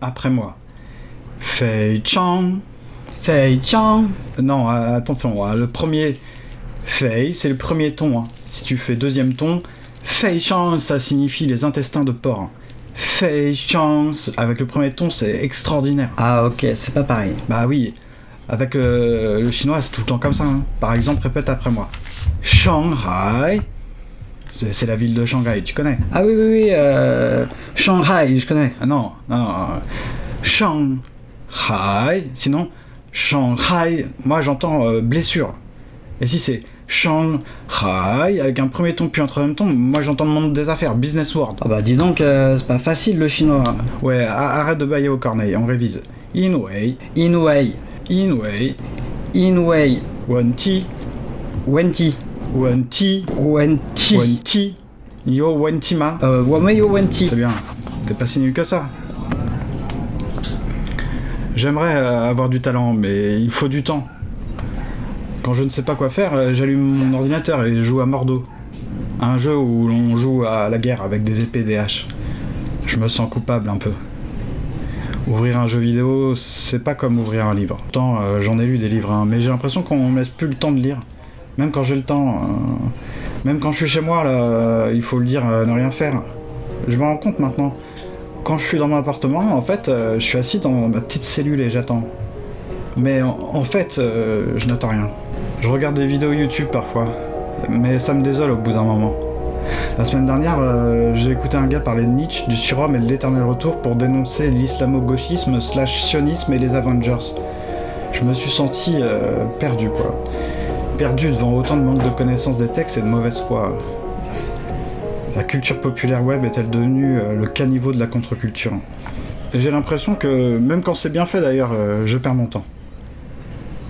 Après moi. Fei Chang. Fei Chang. Non, euh, attention, le premier Fei, c'est le premier ton. hein. Si tu fais deuxième ton, Fei Chang, ça signifie les intestins de porc. Fei Chang, avec le premier ton, c'est extraordinaire. Ah ok, c'est pas pareil. Bah oui, avec euh, le chinois, c'est tout le temps comme ça. hein. Par exemple, répète après moi. Shanghai. C'est la ville de Shanghai, tu connais? Ah oui, oui, oui, euh... Shanghai, je connais. Ah non, non, non. euh, Shanghai. Sinon, Shanghai, moi j'entends euh, blessure. Et si c'est Shanghai, avec un premier ton puis un troisième ton, moi j'entends le monde des affaires, business world. Ah bah dis donc, euh, c'est pas facile le chinois. Ouais, arrête de bailler au corneille, on révise. Inway, Inway, Inwei, One T, Wenti, One T, Wenti, One T, Yo One Tima. euh, Wameyo Wenti. C'est bien, t'es pas si nul que ça. J'aimerais euh, avoir du talent, mais il faut du temps. Quand je ne sais pas quoi faire, euh, j'allume mon ordinateur et je joue à Mordo. Un jeu où l'on joue à la guerre avec des épées et des haches. Je me sens coupable un peu. Ouvrir un jeu vidéo, c'est pas comme ouvrir un livre. Pourtant, euh, j'en ai lu des livres, hein, mais j'ai l'impression qu'on me laisse plus le temps de lire. Même quand j'ai le temps, euh, même quand je suis chez moi, là, euh, il faut le dire, euh, ne rien faire. Je me rends compte maintenant. Quand je suis dans mon appartement, en fait, je suis assis dans ma petite cellule et j'attends. Mais en, fait, je n'attends rien. Je regarde des vidéos YouTube parfois, mais ça me désole au bout d'un moment. La semaine dernière, j'ai écouté un gars parler de Nietzsche, du surhomme et de l'éternel retour pour dénoncer l'islamo-gauchisme slash sionisme et les Avengers. Je me suis senti perdu, quoi. Perdu devant autant de manque de connaissance des textes et de mauvaise foi. La culture populaire web est-elle devenue euh, le caniveau de la contre-culture? J'ai l'impression que, même quand c'est bien fait d'ailleurs, euh, je perds mon temps.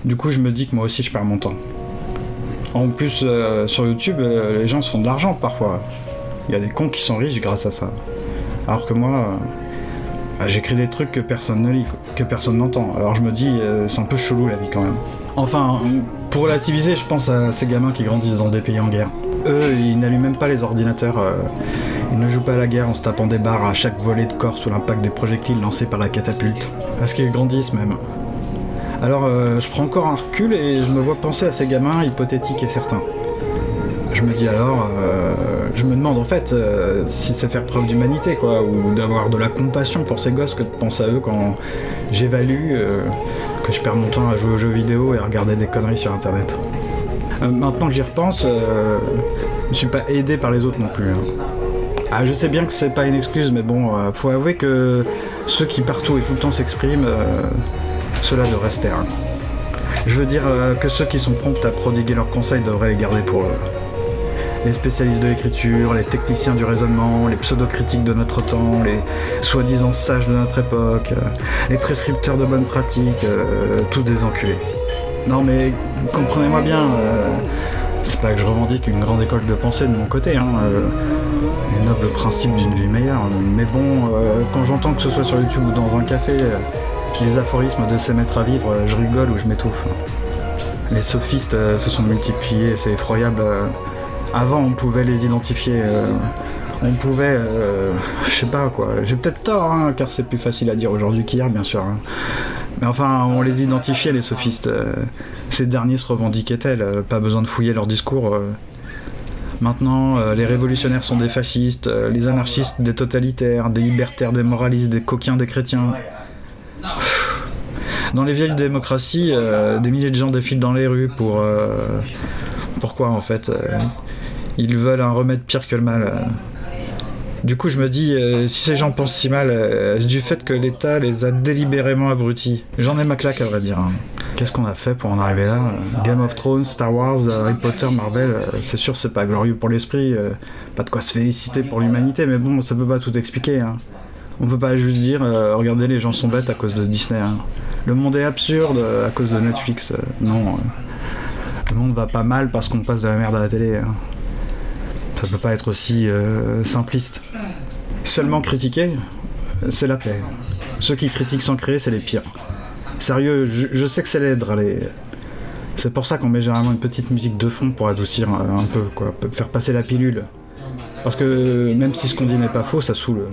Du coup, je me dis que moi aussi je perds mon temps. En plus, euh, sur YouTube, les gens se font de l'argent parfois. Il y a des cons qui sont riches grâce à ça. Alors que moi, bah, j'écris des trucs que personne ne lit, que personne n'entend. Alors je me dis, c'est un peu chelou la vie quand même. Enfin, pour relativiser, je pense à ces gamins qui grandissent dans des pays en guerre. Eux, ils n'allument même pas les ordinateurs. euh, ils ne jouent pas à la guerre en se tapant des barres à chaque volée de corps sous l'impact des projectiles lancés par la catapulte. Parce qu'ils grandissent même. Alors, euh, je prends encore un recul et je me vois penser à ces gamins hypothétiques et certains. Je me dis alors, euh, je me demande en fait si c'est faire preuve d'humanité, quoi, ou d'avoir de la compassion pour ces gosses que de penser à eux quand j'évalue je perds mon temps à jouer aux jeux vidéo et à regarder des conneries sur internet. Euh, maintenant que j'y repense, euh, je suis pas aidé par les autres non plus. hein. Ah, je sais bien que c'est pas une excuse, mais bon, euh, faut avouer que ceux qui partout et tout le temps s'expriment, euh, cela devrait se taire. hein. Je veux dire euh, que ceux qui sont prompts à prodiguer leurs conseils devraient les garder pour eux. Les spécialistes de l'écriture, les techniciens du raisonnement, les pseudo-critiques de notre temps, les soi-disant sages de notre époque, euh, les prescripteurs de bonnes pratiques, euh, tous des enculés. Non mais comprenez-moi bien, euh, c'est pas que je revendique une grande école de pensée de mon côté, hein, euh, les nobles principes d'une vie meilleure, mais bon, quand j'entends que ce soit sur YouTube ou dans un café, les aphorismes de ces maîtres à vivre, je rigole ou je m'étouffe. Les sophistes se sont multipliés, c'est effroyable. Avant, on pouvait les identifier. euh, on pouvait, euh, je sais pas quoi. J'ai peut-être tort, hein, car c'est plus facile à dire aujourd'hui qu'hier, bien sûr. hein. Mais enfin, on les identifiait, les sophistes. euh, ces derniers se revendiquaient tels, euh, pas besoin de fouiller leur discours. Maintenant, les révolutionnaires sont des fascistes, les anarchistes des totalitaires, des libertaires, des moralistes, des coquins, des chrétiens. Dans les vieilles démocraties, des milliers de gens défilent dans les rues pour... pourquoi en fait Ils veulent un remède pire que le mal. euh. Du coup, je me dis, euh, si ces gens pensent si mal, euh, c'est du fait que l'État les a délibérément abrutis. J'en ai ma claque à vrai dire. hein. Qu'est-ce qu'on a fait pour en arriver là Game of Thrones, Star Wars, euh, Harry Potter, Marvel, euh, c'est sûr c'est pas glorieux pour l'esprit, euh, pas de quoi se féliciter pour l'humanité, mais bon, ça peut pas tout expliquer. hein. On peut pas juste dire, euh, regardez les gens sont bêtes à cause de Disney. hein. Le monde est absurde euh, à cause de Netflix. euh, non, euh, le monde va pas mal parce qu'on passe de la merde à la télé. Ça peut pas être aussi euh, simpliste. Seulement critiquer, euh, c'est la plaie. Ceux qui critiquent sans créer, c'est les pires. Sérieux, je, sais que c'est laid de râler. C'est pour ça qu'on met généralement une petite musique de fond pour adoucir euh, un peu, quoi, faire passer la pilule. Parce que même si ce qu'on dit n'est pas faux, ça saoule.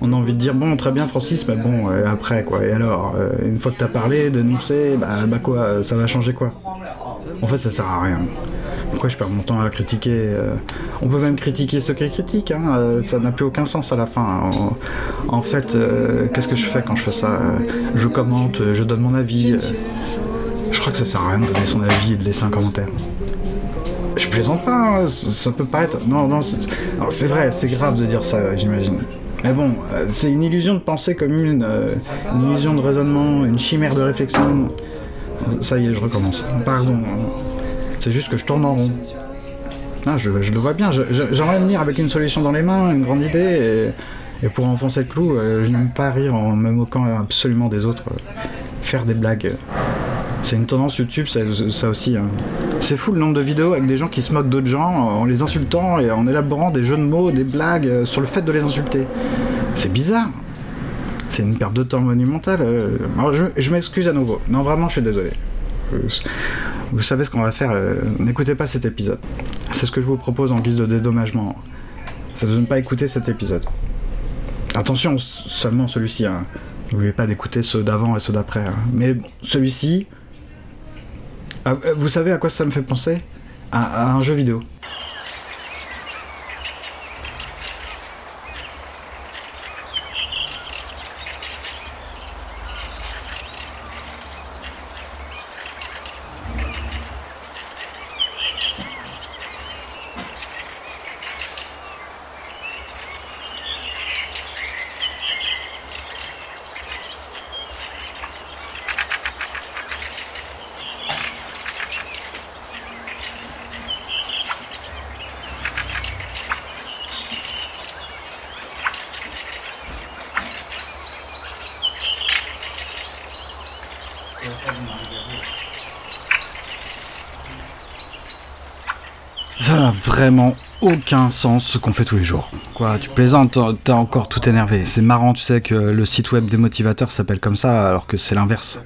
on a envie de dire bon, très bien, Francis, mais bon, après quoi. Et alors, une fois que t'as parlé, dénoncé, bah, bah quoi, ça va changer quoi? En fait, ça sert à rien. Pourquoi je perds mon temps à critiquer euh, On peut même critiquer ceux qui critiquent, hein, euh, ça n'a plus aucun sens à la fin. En, fait, euh, qu'est-ce que je fais quand je fais ça Je commente, je donne mon avis. Je crois que ça sert à rien de donner son avis et de laisser un commentaire. Je plaisante pas, hein, ça peut paraître. Non, non, c'est vrai, c'est grave de dire ça, j'imagine. Mais bon, c'est une illusion de pensée commune, une illusion de raisonnement, une chimère de réflexion. Ça y est, je recommence. Pardon. C'est juste que je tourne en rond. Ah, je, le vois bien, j'aimerais venir avec une solution dans les mains, une grande idée, et, pour enfoncer le clou, euh, je n'aime pas rire en me moquant absolument des autres. euh, faire des blagues. C'est une tendance YouTube, ça, aussi. hein. C'est fou le nombre de vidéos avec des gens qui se moquent d'autres gens en les insultant et en élaborant des jeux de mots, des blagues euh, sur le fait de les insulter. C'est bizarre. C'est une perte de temps monumentale. Alors, je m'excuse à nouveau. Non, vraiment, je suis désolé. Vous savez ce qu'on va faire. euh, N'écoutez pas cet épisode. C'est ce que je vous propose en guise de dédommagement. C'est de ne pas écouter cet épisode. Attention, seulement celui-ci. Hein. N'oubliez pas d'écouter ceux d'avant et ceux d'après. hein. Mais bon, celui-ci. Ah, euh, vous savez à quoi ça me fait penser? À un jeu vidéo. Ça n'a vraiment aucun sens ce qu'on fait tous les jours. Quoi, tu plaisantes, t'es encore tout énervé. C'est marrant, tu sais que le site web des motivateurs s'appelle comme ça alors que c'est l'inverse.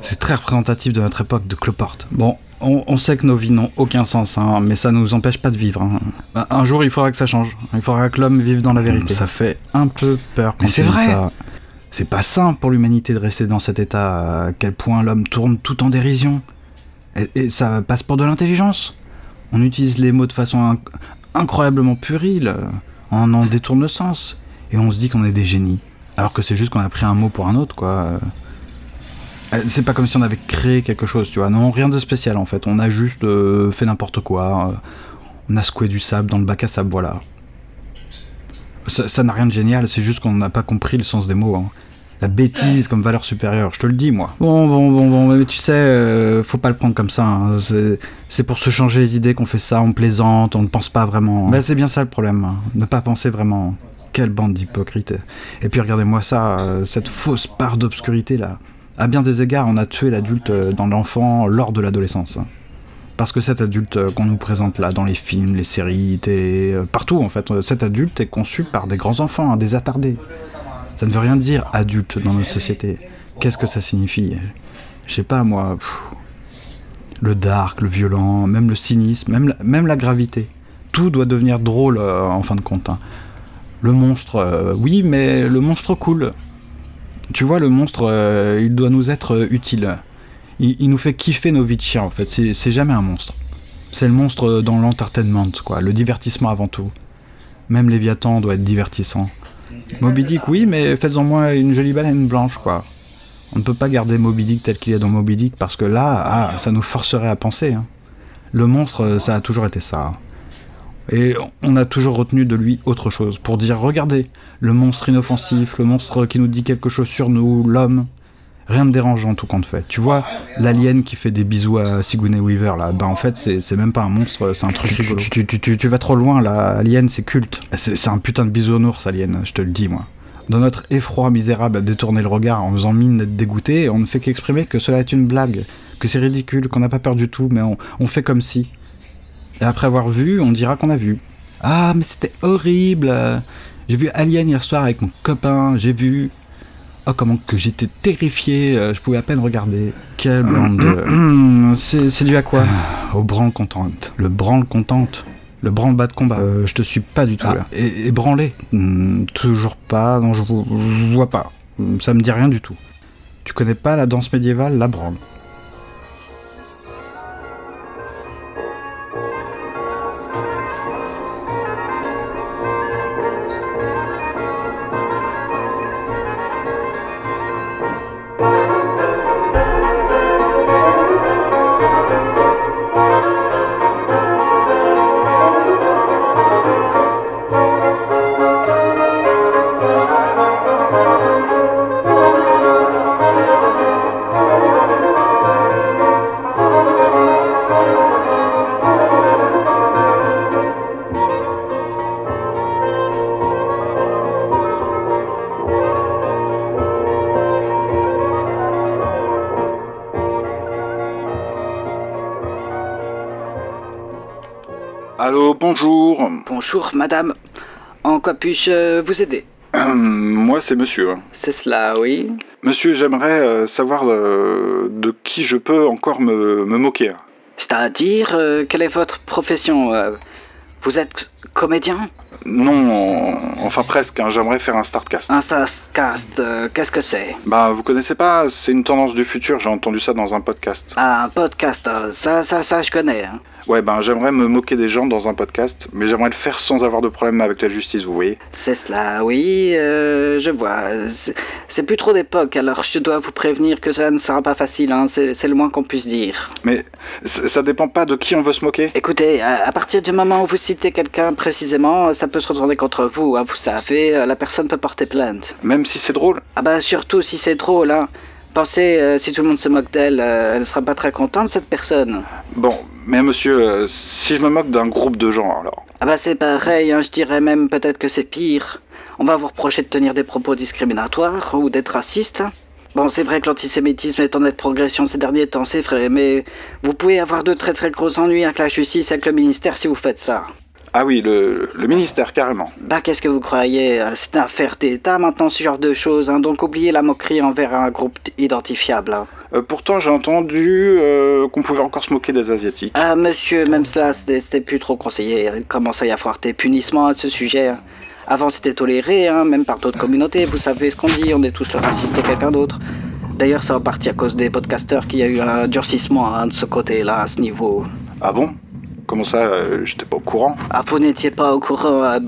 C'est très représentatif de notre époque de cloporte. Bon, on, on sait que nos vies n'ont aucun sens, hein, mais ça nous empêche pas de vivre. hein. Un- Un jour, il faudra que ça change. Il faudra que l'homme vive dans la vérité. Ça fait un peu peur quand Mais c'est vrai. ça. C'est pas sain pour l'humanité de rester dans cet état. À quel point l'homme tourne tout en dérision. Et, et ça passe pour de l'intelligence. On utilise les mots de façon inc- incroyablement puérile. On en détourne le sens. Et on se dit qu'on est des génies. Alors que c'est juste qu'on a pris un mot pour un autre, quoi. Euh, C'est pas comme si on avait créé quelque chose, tu vois. Non, rien de spécial en fait. On a juste euh, fait n'importe quoi. euh, on a secoué du sable dans le bac à sable, voilà. Ça n'a rien de génial, c'est juste qu'on n'a pas compris le sens des mots. hein. La bêtise comme valeur supérieure, je te le dis moi. Bon, bon, bon, bon, mais tu sais, euh, faut pas le prendre comme ça. hein. C'est- pour se changer les idées qu'on fait ça, on plaisante, on ne pense pas vraiment. Bah, c'est bien ça le problème, hein. ne pas penser vraiment. Quelle bande d'hypocrites. Et puis regardez-moi ça, euh, cette fausse part d'obscurité là. À bien des égards, on a tué l'adulte euh, dans l'enfant lors de l'adolescence. hein. Parce que cet adulte qu'on nous présente là dans les films, les séries, télé, partout en fait, cet adulte est conçu par des grands enfants, hein, des attardés. Ça ne veut rien dire adulte dans notre société. Qu'est-ce que ça signifie? Je sais pas moi. le dark, le violent, même le cynisme, même la, gravité. Tout doit devenir drôle euh, en fin de compte. hein. Le monstre, euh, oui, mais le monstre cool. Tu vois, le monstre, euh, il doit nous être utile. Il, nous fait kiffer nos vies de chien en fait. C'est jamais un monstre. C'est le monstre dans l'entertainment, quoi. Le divertissement avant tout. Même Léviathan doit être divertissant. Moby Dick, oui, mais faites-en moi une jolie baleine blanche, quoi. On ne peut pas garder Moby Dick tel qu'il est dans Moby Dick parce que là, ah, ça nous forcerait à penser. hein. Le monstre, euh, ça a toujours été ça. Et on a toujours retenu de lui autre chose pour dire regardez, le monstre inoffensif, le monstre qui nous dit quelque chose sur nous, l'homme. Rien de dérangeant tout compte fait. Tu vois, l'alien qui fait des bisous à Sigourney Weaver là, bah en fait c'est c'est même pas un monstre, c'est un truc rigolo. Tu, tu, tu, tu- tu vas trop loin là, Alien c'est culte. C'est un putain de bisounours Alien, je te le dis moi. Dans notre effroi misérable à détourner le regard en faisant mine d'être dégoûté, on ne fait qu'exprimer que cela est une blague, que c'est ridicule, qu'on n'a pas peur du tout, mais on, on fait comme si. Et après avoir vu, on dira qu'on a vu. Ah, mais c'était horrible J'ai vu Alien hier soir avec mon copain, j'ai vu... Oh, comment que j'étais terrifié, euh, je pouvais à peine regarder. Quelle bande de... C'est dû à quoi? Au branle contente. Le branle contente Le branle-bas de combat, euh, je te suis pas du tout Ah. là. Et, et branler Hmm, Toujours pas, non, je, je vois pas. Ça me dit rien du tout. Tu connais pas la danse médiévale, la branle bonjour. Madame. En quoi puis-je euh, vous aider Moi, c'est monsieur. hein. C'est cela, oui. Monsieur, j'aimerais euh, savoir euh, de qui je peux encore me, me moquer. C'est-à-dire, euh, quelle est votre profession euh, Vous êtes comédien? Non, en- enfin presque, hein, j'aimerais faire un startcast. Un cast, euh, qu'est-ce que c'est? Bah, vous connaissez pas, c'est une tendance du futur, j'ai entendu ça dans un podcast. Ah, un podcast, euh, ça, ça, ça, je connais. hein. Ouais, ben j'aimerais me moquer des gens dans un podcast, mais j'aimerais le faire sans avoir de problème avec la justice, vous voyez. C'est cela, oui, euh, je vois. C'est- C'est plus trop d'époque, alors je dois vous prévenir que cela ne sera pas facile, hein, c'est c'est le moins qu'on puisse dire. Mais c- ça dépend pas de qui on veut se moquer. Écoutez, à, à partir du moment où vous citez quelqu'un précisément, ça peut se retourner contre vous, hein, vous savez, euh, la personne peut porter plainte. Même si c'est drôle. Ah bah surtout si c'est drôle, hein. Pensez, euh, si tout le monde se moque d'elle, euh, elle ne sera pas très contente, cette personne. Bon, mais monsieur, euh, si je me moque d'un groupe de gens, alors. Ah bah c'est pareil, hein, je dirais même peut-être que c'est pire. On va vous reprocher de tenir des propos discriminatoires ou d'être raciste. Bon, c'est vrai que l'antisémitisme est en nette progression ces derniers temps, c'est vrai, mais vous pouvez avoir de très très gros ennuis avec la justice, avec le ministère si vous faites ça. Ah oui, le, le ministère, carrément. Bah qu'est-ce que vous croyez euh, C'est affaire d'État maintenant ce genre de choses, hein, donc oubliez la moquerie envers un groupe identifiable. hein. Euh, pourtant, j'ai entendu euh, qu'on pouvait encore se moquer des Asiatiques. Ah monsieur, même cela, c'est plus trop conseillé. Il commence à y avoir des punissements à ce sujet. hein. Avant c'était toléré, hein, même par d'autres communautés, vous savez ce qu'on dit, on est tous le raciste de quelqu'un d'autre. D'ailleurs, c'est en partie à cause des podcasteurs qu'il y a eu un durcissement hein, de ce côté-là, à ce niveau. Ah bon? Comment ça euh, J'étais pas au courant. Ah, vous n'étiez pas au courant,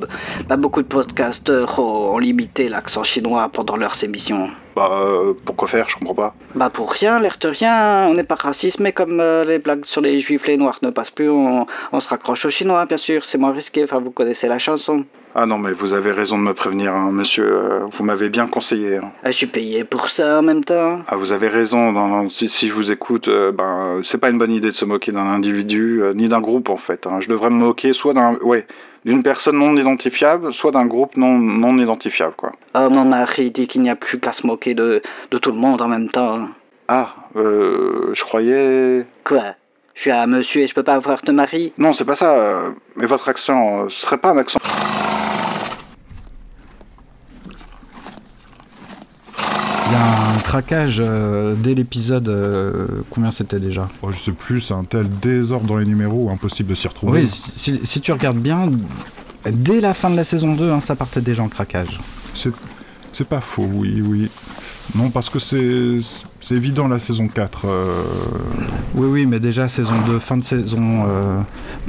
bah, beaucoup de podcasteurs ont ont limité l'accent chinois pendant leurs émissions. Bah, euh, pourquoi faire Je comprends pas. Bah pour rien, l'air de rien, on n'est pas raciste, mais comme euh, les blagues sur les juifs, les noirs ne passent plus, on, on se raccroche aux chinois, bien sûr, c'est moins risqué, enfin vous connaissez la chanson. Ah non, mais vous avez raison de me prévenir, hein, monsieur. euh, vous m'avez bien conseillé. hein. Ah, je suis payé pour ça en même temps. Ah, vous avez raison. dans- si, si je vous écoute, euh, ben, c'est pas une bonne idée de se moquer d'un individu, euh, ni d'un groupe, en fait. hein. Je devrais me moquer soit d'un... Ouais, d'une personne non identifiable, soit d'un groupe non, non identifiable, quoi. Oh, mon mari dit qu'il n'y a plus qu'à se moquer de, de tout le monde en même temps. Ah, euh, je croyais... Quoi? Je suis un monsieur et je peux pas avoir de mari? Non, c'est pas ça. euh, mais votre accent, euh, ce serait pas un accent... Il y a un craquage euh, dès l'épisode. euh, combien c'était déjà? Oh, je sais plus, c'est un tel désordre dans les numéros, impossible de s'y retrouver. Oui, si, si tu regardes bien, dès la fin de la saison 2, hein, ça partait déjà en craquage. C'est, c'est pas faux, oui, oui. Non, parce que c'est, c'est évident la saison 4. euh, Oui, oui, mais déjà saison 2, fin de saison. euh,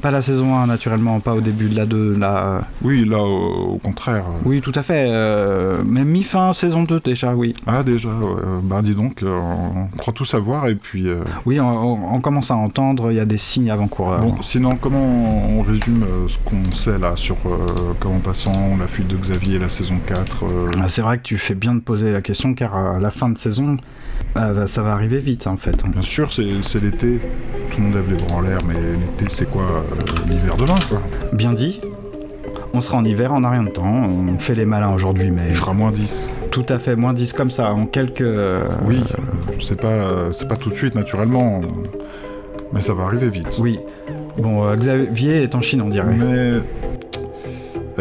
pas la saison 1, naturellement, pas au début de la 2. La... Oui, là, au, au contraire. Oui, tout à fait. euh, mais mi-fin saison 2 déjà, oui. Ah, déjà, ouais, euh, bah dis donc, euh, on croit tout savoir, et puis... euh, Oui, on, on- on commence à entendre, il y a des signes avant-coureurs. Bon, sinon, comment on résume euh, ce qu'on sait là sur euh, comment passant la fuite de Xavier, la saison 4 euh, Ah, C'est vrai que tu fais bien de poser la question, car à la fin de saison, euh, va- ça va arriver vite, en fait. Bien sûr, c'est, l'été, tout le monde lève les bras en l'air, mais l'été, c'est quoi euh, L'hiver demain, quoi? Bien dit. On sera en hiver, on n'a rien de temps. On fait les malins aujourd'hui, mais Il fera moins 10. tout à fait moins 10 comme ça, en quelques. euh, Oui, c'est pas, c'est pas tout de suite, naturellement. Mais ça va arriver vite. Oui. Bon, euh, Xavier est en Chine, on dirait. Mais.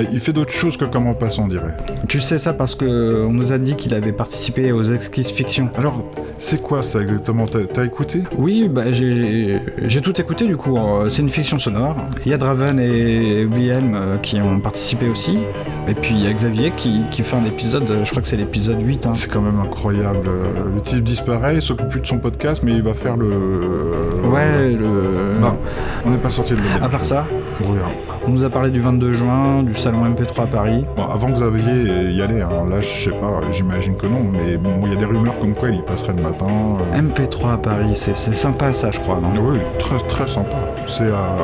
Euh, Il fait d'autres choses que comment passant, on dirait. Tu sais ça parce que on nous a dit qu'il avait participé aux Exquis Fiction. Alors, C'est quoi ça exactement? T'as écouté? Oui, bah j'ai tout écouté du coup. C'est une fiction sonore. Il y a Draven et Wilhelm euh, qui ont participé aussi. Et puis il y a Xavier qui, qui fait un épisode, euh, je crois que c'est l'épisode 8. hein. C'est quand même incroyable. Euh, Le type disparaît, il s'occupe plus de son podcast, mais il va faire le. Ouais, le... Non, on n'est pas sorti de l'auberge. À part ça, Oui, hein. on nous a parlé du 22 juin, du salon MP3 à Paris. Bon, avant que Xavier y allait, hein, là je sais pas, j'imagine que non, mais bon, il y a des rumeurs comme quoi il y passerait le matin. euh. MP3 à Paris, c'est sympa ça, je crois, non? Oui, très très sympa. C'est à.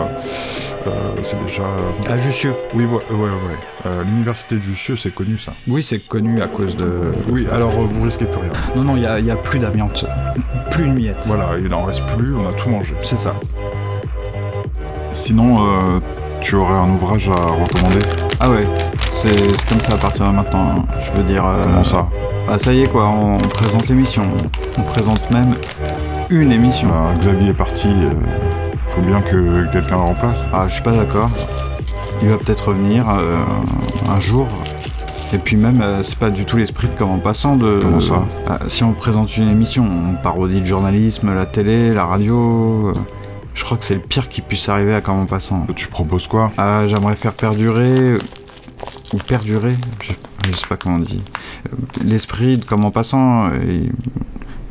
euh, c'est déjà. À Jussieu. Oui, ouais, ouais, ouais. Euh, L'université de Jussieu, c'est connu ça. Oui, c'est connu à cause de. Oui, alors vous risquez plus rien. Non, non, il y a, plus d'amiante. Plus une miette. Voilà, il n'en reste plus, on a tout mangé. C'est ça. Sinon, euh, tu aurais un ouvrage à recommander? Ah ouais, c'est comme ça à partir de maintenant. hein. Je veux dire. euh, Comment ça Ah ça y est quoi, on, on présente l'émission. On présente même une émission. Bah, Xavier est parti, euh, faut bien que quelqu'un le remplace. Ah je suis pas d'accord. Il va peut-être revenir euh, un jour. Et puis même, euh, c'est pas du tout l'esprit de comment passant de... Comment ça Si on présente une émission, on parodie le journalisme, la télé, la radio... Je crois que c'est le pire qui puisse arriver à comment passant. Tu proposes quoi? Ah, j'aimerais faire perdurer ou perdurer, je, je sais pas comment on dit, euh, l'esprit de comment passant. Et...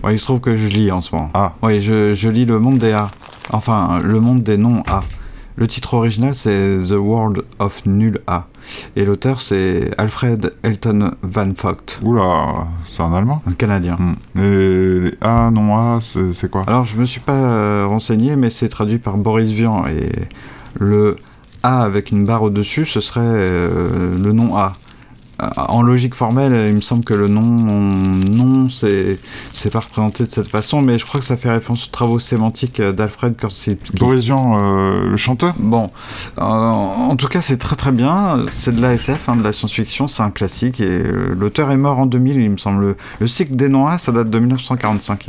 ouais, il se trouve que je lis en ce moment. Ah. Oui, je, je lis le monde des A. Enfin, le monde des non A. Le titre original c'est The World of Nul A. Et l'auteur c'est Alfred Elton Van Vogt, Oula, c'est un allemand? Un Canadien. Hmm. Et les A, non A, c'est c'est quoi? Alors, je me suis pas euh, renseigné, mais c'est traduit par Boris Vian. Et le A avec une barre au-dessus, ce serait euh, le nom A. En logique formelle, il me semble que le nom, non, c'est c'est pas représenté de cette façon, mais je crois que ça fait référence aux travaux sémantiques d'Alfred Korsipski. Euh, le chanteur Bon, euh, en tout cas, c'est très très bien. C'est de l'ASF, hein, de la science-fiction, c'est un classique. Et euh, l'auteur est mort en 2000, il me semble. Le, le cycle des noms ça date de 1945.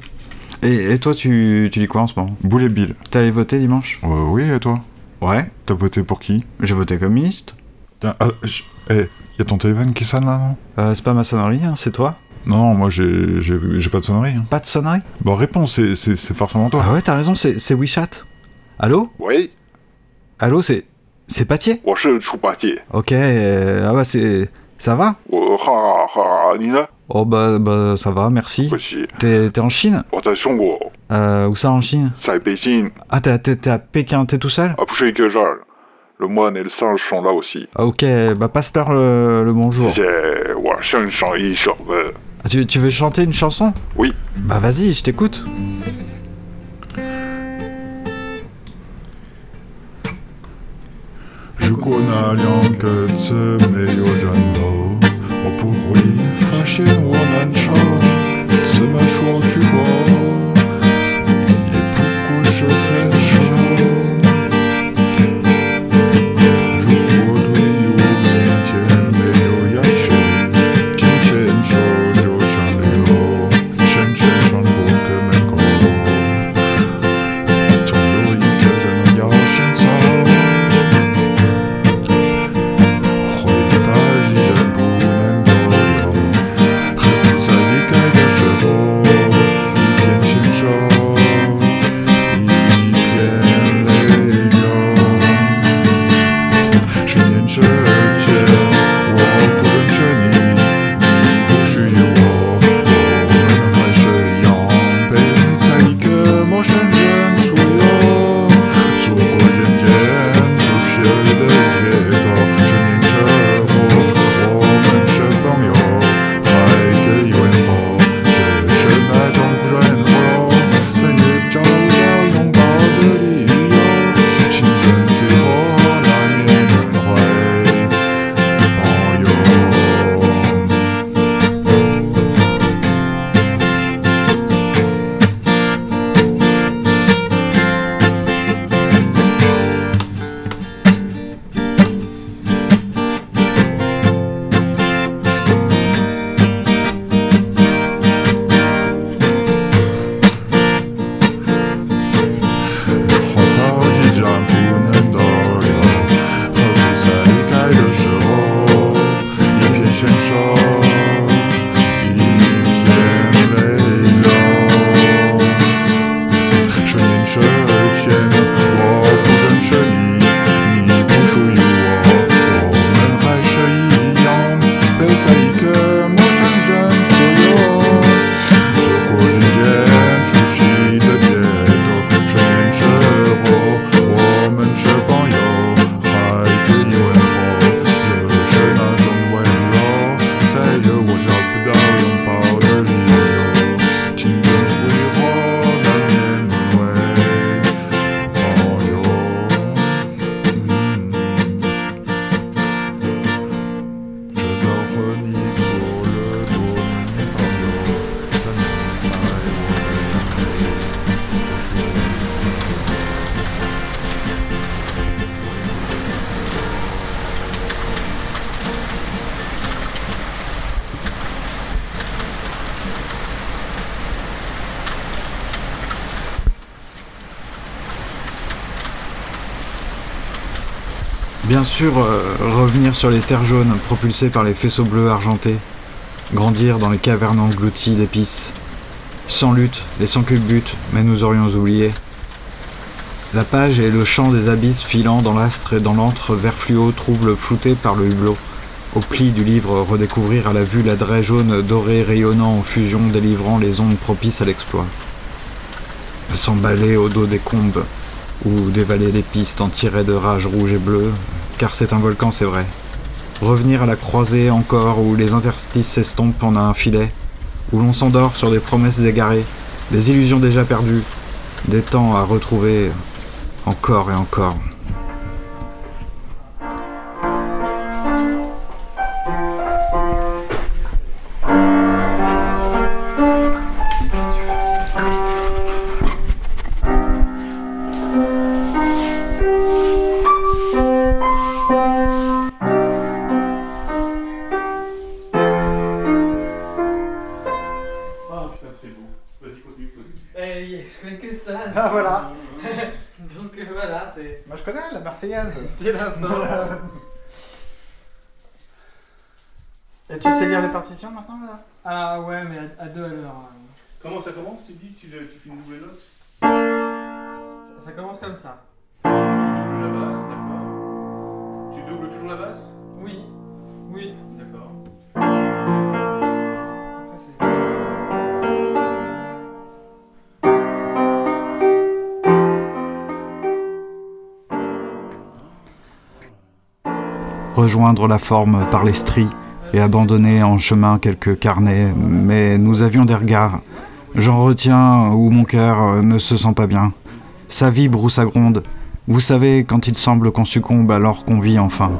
Et, et toi, tu, tu dis quoi en ce moment? Boulet Bill. T'es allé voter dimanche? Oui, et toi? Ouais. T'as voté pour qui? J'ai voté communiste. Tiens, ah, je- Eh, y a ton téléphone qui sonne là, non Euh, c'est pas ma sonnerie, hein, c'est toi Non, non, moi j'ai j'ai- j'ai pas de sonnerie. hein. Pas de sonnerie Bon, réponds, c'est c'est- c'est forcément toi. Ah ouais, t'as raison, c'est c'est WeChat. Allô 喂， Allô, c'est. C'est Patier 我是猪八戒， Ok, euh, ah bah c'est. Ça va 我哈哈，你呢？ Oh bah, bah ça va, merci. 不是， T'es t'es en Chine 我在中国， euh, Où ça en Chine 在北京， Ah, t'es t'es- t'es à Pékin, t'es tout seul 而不是一个人儿。 le moine et le singe sont là aussi. Ah, ok, bah passe-leur le, le, bonjour. Euh. Ah, tu, tu veux chanter une chanson? Oui. Bah vas-y, je t'écoute. Bien sûr, euh, revenir sur les terres jaunes propulsées par les faisceaux bleus argentés. Grandir dans les cavernes englouties d'épices. Sans lutte et sans culbute, mais nous aurions oublié. La page est le chant des abysses filant dans l'astre et dans l'antre vert fluo trouble flouté par le hublot. Au pli du livre, redécouvrir à la vue l'adret jaune doré rayonnant en fusion délivrant les ondes propices à l'exploit. S'emballer au dos des combes, ou dévaler les pistes en tirer de rage rouge et bleue, car c'est un volcan, c'est vrai. Revenir à la croisée encore, où les interstices s'estompent en un filet, où l'on s'endort sur des promesses égarées, des illusions déjà perdues, des temps à retrouver encore et encore. Marseillaise. c'est la fin. Et tu sais lire les partitions maintenant là? Ah ouais, mais à, à deux à l'heure. hein. Comment ça commence Tu dis tu, tu fais une double note? Ça, ça commence comme ça. Tu doubles la basse, d'accord. Tu doubles toujours la basse? Oui, oui. D'accord. Rejoindre la forme par les stries et abandonner en chemin quelques carnets, mais nous avions des regards. J'en retiens où mon cœur ne se sent pas bien. Sa vibre ou sa gronde. Vous savez, quand il semble qu'on succombe alors qu'on vit enfin.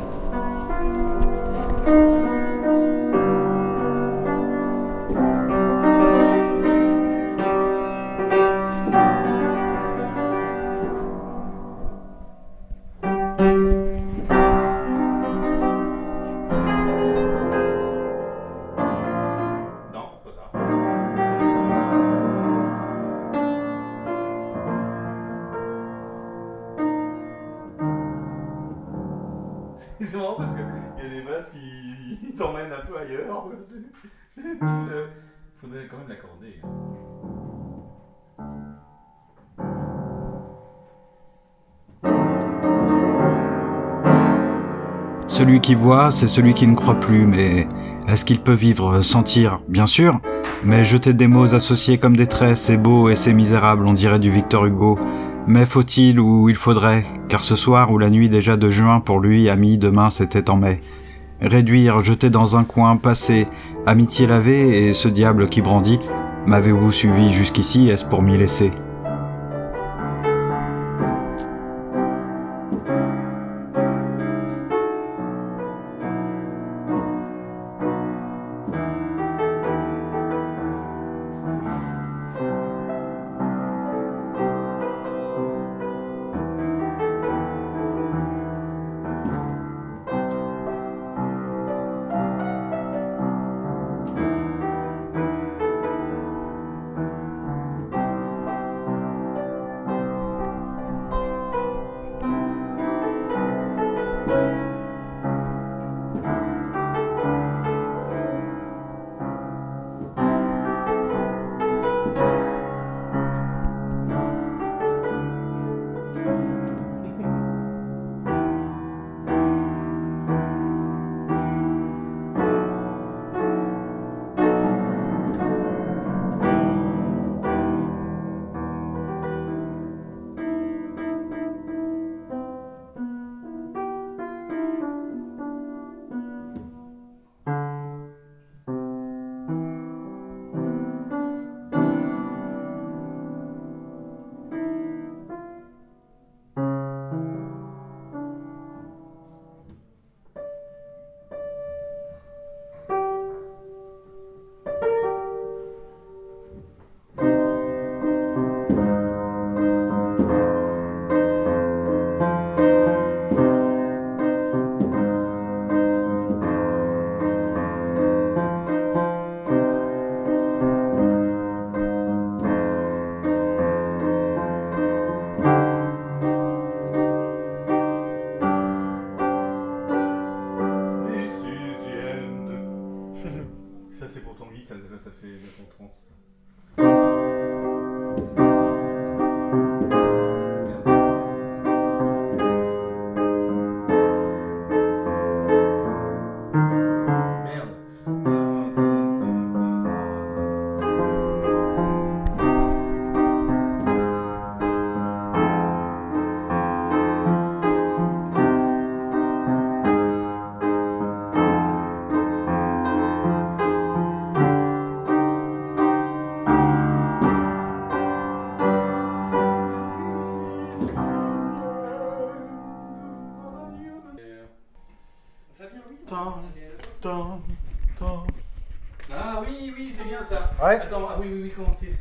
Faudrait quand même l'accorder. Celui qui voit, c'est celui qui ne croit plus, mais est-ce qu'il peut vivre, sentir? Bien sûr, mais jeter des mots associés comme des traits, c'est beau et c'est misérable, on dirait du Victor Hugo. Mais faut-il ou il faudrait, car ce soir ou la nuit déjà de juin pour lui, ami, demain c'était en mai. Réduire, jeter dans un coin, passer, amitié lavée et ce diable qui brandit, m'avez-vous suivi jusqu'ici, est-ce pour m'y laisser?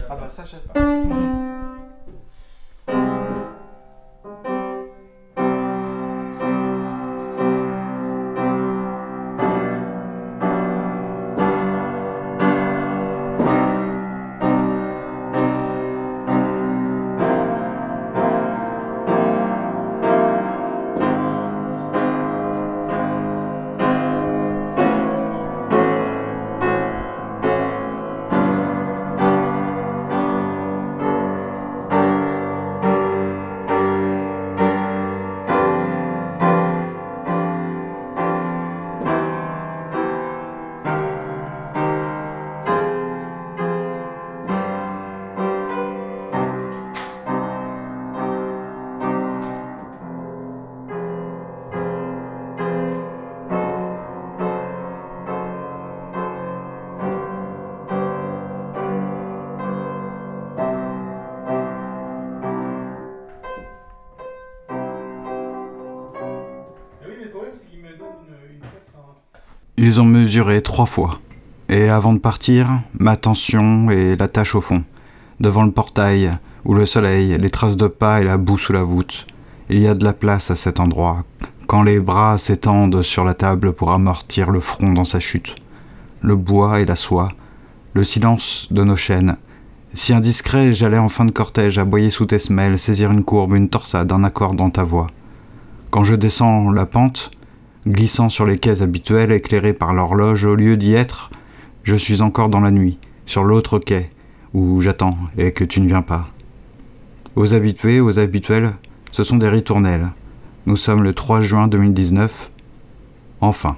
Ah bah ça, je sais pas. Ils ont mesuré trois fois. Et avant de partir, ma tension et la tâche au fond. Devant le portail, où le soleil, les traces de pas et la boue sous la voûte. Il y a de la place à cet endroit, quand les bras s'étendent sur la table pour amortir le front dans sa chute. Le bois et la soie, le silence de nos chaînes. Si indiscret, j'allais en fin de cortège aboyer sous tes semelles, saisir une courbe, une torsade, un accord dans ta voix. Quand je descends la pente, glissant sur les quais habituels éclairés par l'horloge, au lieu d'y être, je suis encore dans la nuit, sur l'autre quai, où j'attends et que tu ne viens pas. Aux habitués, aux habituels, ce sont des ritournelles. Nous sommes le 3 juin 2019. Enfin.